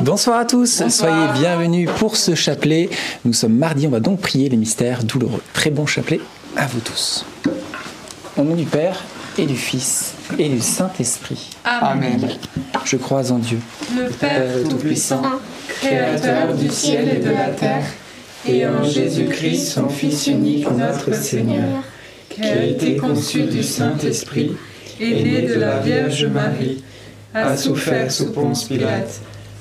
Bonsoir à tous, soyez bienvenus pour ce chapelet. Nous sommes mardi, on va donc prier les mystères douloureux. Très bon chapelet à vous tous. Au nom du Père et du Fils et du Saint-Esprit. Amen. Je crois en Dieu, Le Père Tout-Puissant, Créateur du ciel et de la terre, et en Jésus-Christ, son Fils unique, notre Seigneur, qui a été conçu du Saint-Esprit, est né de la Vierge Marie, a souffert sous Ponce Pilate,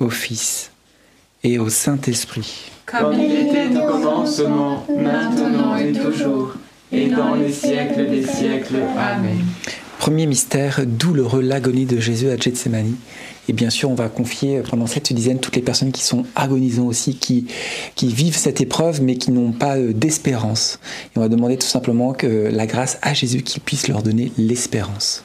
au Fils et au Saint-Esprit. Comme il était au commencement, maintenant et toujours, et dans les siècles des siècles. Amen. Premier mystère douloureux, l'agonie de Jésus à Gethsemane. Et bien sûr, on va confier pendant cette dizaine toutes les personnes qui sont agonisant aussi, qui, qui vivent cette épreuve mais qui n'ont pas euh, d'espérance. Et on va demander tout simplement que la grâce à Jésus qui puisse leur donner l'espérance.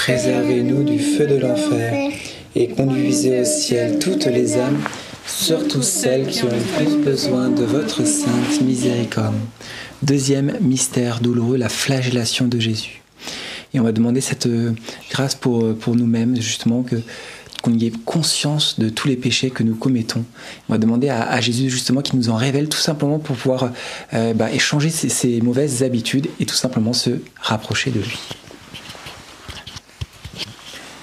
préservez-nous du feu de l'enfer, et conduisez au ciel toutes les âmes, surtout celles qui ont le plus besoin de votre sainte miséricorde. Deuxième mystère douloureux, la flagellation de Jésus. Et on va demander cette euh, grâce pour, euh, pour nous-mêmes, justement, que qu'on ait conscience de tous les péchés que nous commettons. On va demander à, Jésus justement qu'il nous en révèle tout simplement pour pouvoir euh, bah, échanger ces mauvaises habitudes et tout simplement se rapprocher de lui.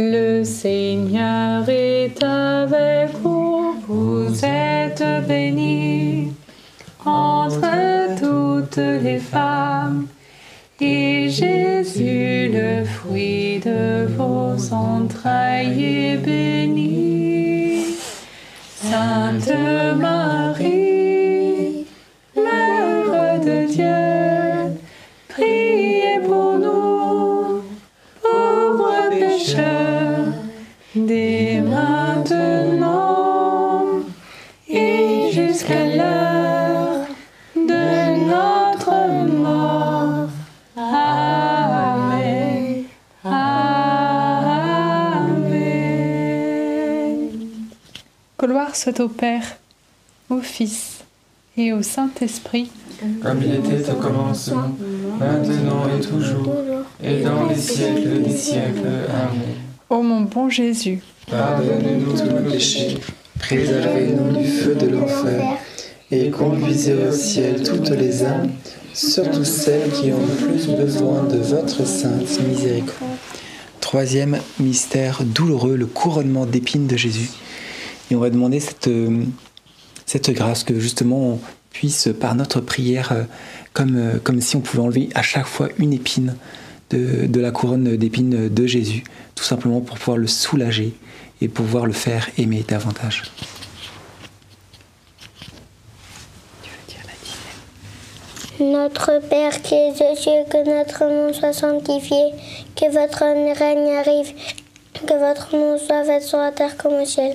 Le Seigneur est avec vous. Vous êtes bénie entre toutes les femmes. Et Jésus, le fruit de vos entrailles, est béni. Sainte Marie, Gloire soit au Père, au Fils et au Saint-Esprit. Comme il était au commencement, maintenant et toujours, et dans les siècles des siècles. Amen. Ô mon bon Jésus, Pardonne-nous tous nos péchés, Préservez-nous du feu de l'enfer et conduisez au ciel toutes les âmes, surtout celles qui ont le plus besoin de votre sainte miséricorde. Troisième mystère douloureux, le couronnement d'épines de Jésus. Et on va demander cette, euh, cette grâce que justement on puisse, par notre prière, euh, comme, euh, comme si on pouvait enlever à chaque fois une épine de, de la couronne d'épines de Jésus, tout simplement pour pouvoir le soulager et pouvoir le faire aimer davantage. Notre Père qui es aux cieux, que notre nom soit sanctifié, que votre règne arrive, que votre nom soit fait sur la terre comme au ciel.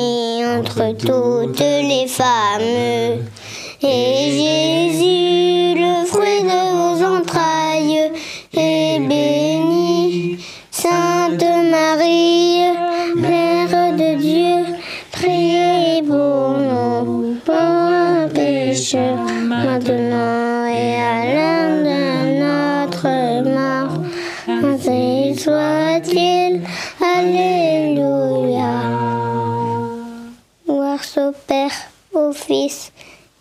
entre toutes les femmes. Au Père, au Fils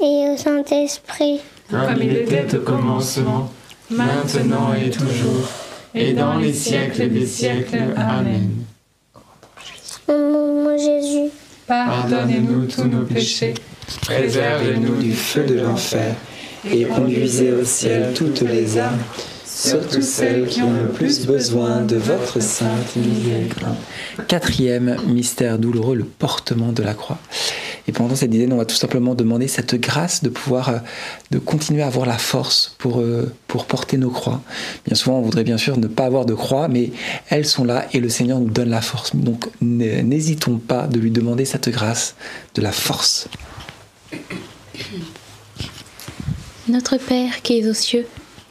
et au Saint-Esprit. Comme il était au commencement, maintenant et toujours, et dans les siècles des siècles. Amen. Mon Jésus, Pardonnez-nous tous nos péchés, préservez-nous du feu de l'enfer et conduisez au ciel toutes les âmes, surtout celles qui ont le plus besoin de votre sainte miséricorde. Quatrième mystère douloureux, le portement de la croix. Et pendant cette dizaine, on va tout simplement demander cette grâce de pouvoir, euh, de continuer à avoir la force pour, euh, pour porter nos croix. Bien souvent, on voudrait bien sûr ne pas avoir de croix, mais elles sont là et le Seigneur nous donne la force. Donc, n'hésitons pas de lui demander cette grâce, de la force. Notre Père qui es aux cieux,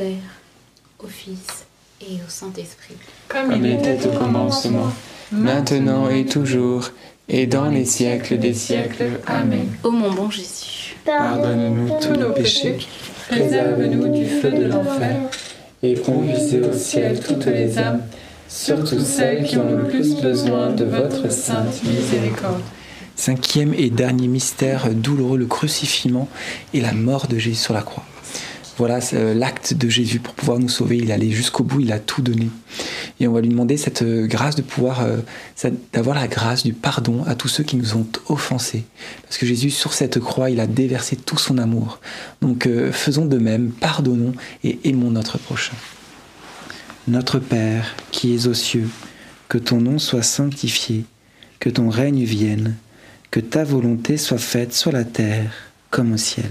Père, au Fils et au Saint-Esprit. Comme il était au commencement, maintenant et toujours, et dans les siècles des siècles. Amen. Ô mon bon Jésus, Pardonne-nous tous nos péchés, préserve-nous du feu de l'enfer, et conduisez au ciel toutes les âmes, surtout celles qui ont le plus besoin de votre sainte miséricorde. Cinquième et dernier mystère douloureux, le crucifixion et la mort de Jésus sur la croix. Voilà euh, l'acte de Jésus pour pouvoir nous sauver. Il allé jusqu'au bout, il a tout donné. Et on va lui demander cette euh, grâce de pouvoir, euh, d'avoir la grâce du pardon à tous ceux qui nous ont offensés. Parce que Jésus, sur cette croix, il a déversé tout son amour. Donc faisons de même, pardonnons et aimons notre prochain. Notre Père, qui es aux cieux, que ton nom soit sanctifié, que ton règne vienne, que ta volonté soit faite sur la terre comme au ciel.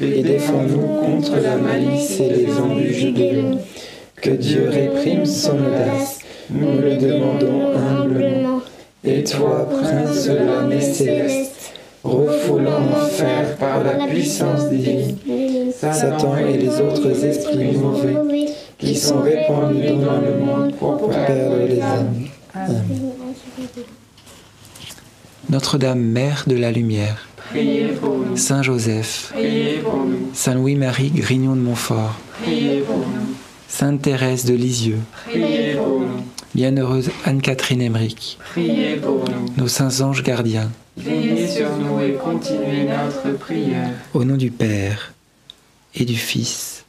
et défends-nous contre la malice et les embûches du démon. Que Dieu réprime son audace, nous le demandons humblement. Et toi, prince de l'armée céleste, refoule en enfer par la puissance divine Satan et les autres esprits mauvais qui sont répandus dans le monde pour perdre les âmes. Amen. Notre-Dame, Mère de la Lumière, Priez pour nous. Saint Joseph, Priez pour nous. Saint Louis-Marie Grignon de Montfort, Priez pour nous. Sainte Thérèse de Lisieux, Priez pour nous. Bienheureuse Anne-Catherine Emmerich, Priez pour nous. nos saints anges gardiens, Veillez sur nous et continuez notre prière. au nom du Père et du Fils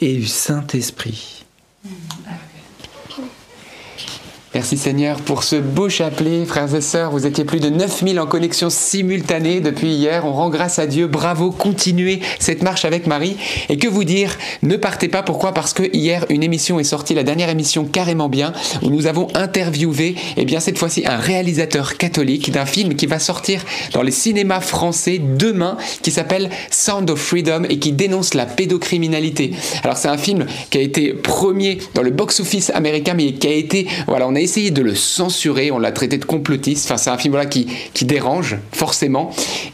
et du Saint-Esprit. Merci Seigneur pour ce beau chapelet, frères et sœurs. Vous étiez plus de 9000 en connexion simultanée depuis hier. On rend grâce à Dieu. Bravo, continuez cette marche avec Marie. Et que vous dire, ne partez pas. Pourquoi? Parce que hier, une émission est sortie, la dernière émission carrément bien, où nous avons interviewé, et bien cette fois-ci, un réalisateur catholique d'un film qui va sortir dans les cinémas français demain, qui s'appelle Sound of Freedom et qui dénonce la pédocriminalité. Alors c'est un film qui a été premier dans le box-office américain, mais qui a été, voilà, on a essayé de le censurer, on l'a traité de complotiste. Enfin, c'est un film voilà, qui, qui dérange, forcément.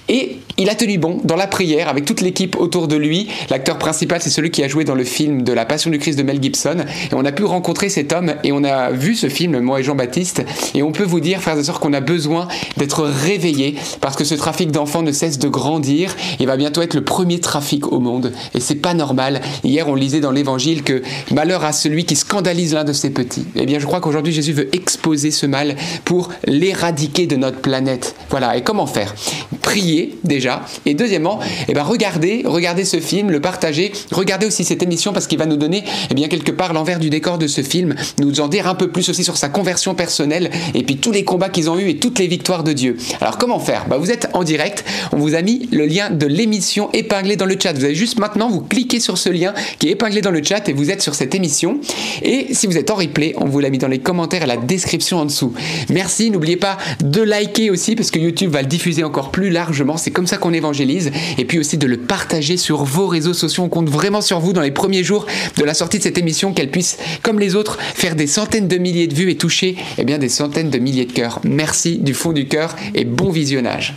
Et il a tenu bon dans la prière avec toute l'équipe autour de lui. L'acteur principal, c'est celui qui a joué dans le film de la Passion du Christ de Mel Gibson. Et on a pu rencontrer cet homme et on a vu ce film, moi et Jean-Baptiste. Et on peut vous dire, frères et sœurs, qu'on a besoin d'être réveillés parce que ce trafic d'enfants ne cesse de grandir. Il va bientôt être le premier trafic au monde. Et c'est pas normal. Hier, on lisait dans l'évangile que malheur à celui qui scandalise l'un de ses petits. Eh bien, je crois qu'aujourd'hui, Jésus exposer ce mal pour l'éradiquer de notre planète. Voilà. Et comment faire? Prier, déjà. Et deuxièmement, eh ben, regardez, regardez ce film, le partager. Regardez aussi cette émission parce qu'il va nous donner, eh bien, quelque part l'envers du décor de ce film, nous en dire un peu plus aussi sur sa conversion personnelle et puis tous les combats qu'ils ont eus et toutes les victoires de Dieu. Alors, comment faire? Bah, Vous êtes en direct. On vous a mis le lien de l'émission épinglé dans le chat. Vous avez juste maintenant, vous cliquez sur ce lien qui est épinglé dans le chat et vous êtes sur cette émission. Et si vous êtes en replay, on vous l'a mis dans les commentaires la description en dessous. Merci. N'oubliez pas de liker aussi parce que YouTube va le diffuser encore plus largement. C'est comme ça qu'on évangélise. Et puis aussi de le partager sur vos réseaux sociaux. On compte vraiment sur vous dans les premiers jours de la sortie de cette émission, qu'elle puisse, comme les autres, faire des centaines de milliers de vues et toucher eh bien, des centaines de milliers de cœurs. Merci du fond du cœur et bon visionnage.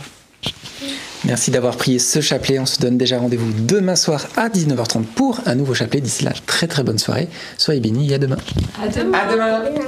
Merci d'avoir prié ce chapelet. On se donne déjà rendez-vous demain soir à 19h30 pour un nouveau chapelet. D'ici là, très très bonne soirée. Soyez bénis et à demain. À demain. À demain.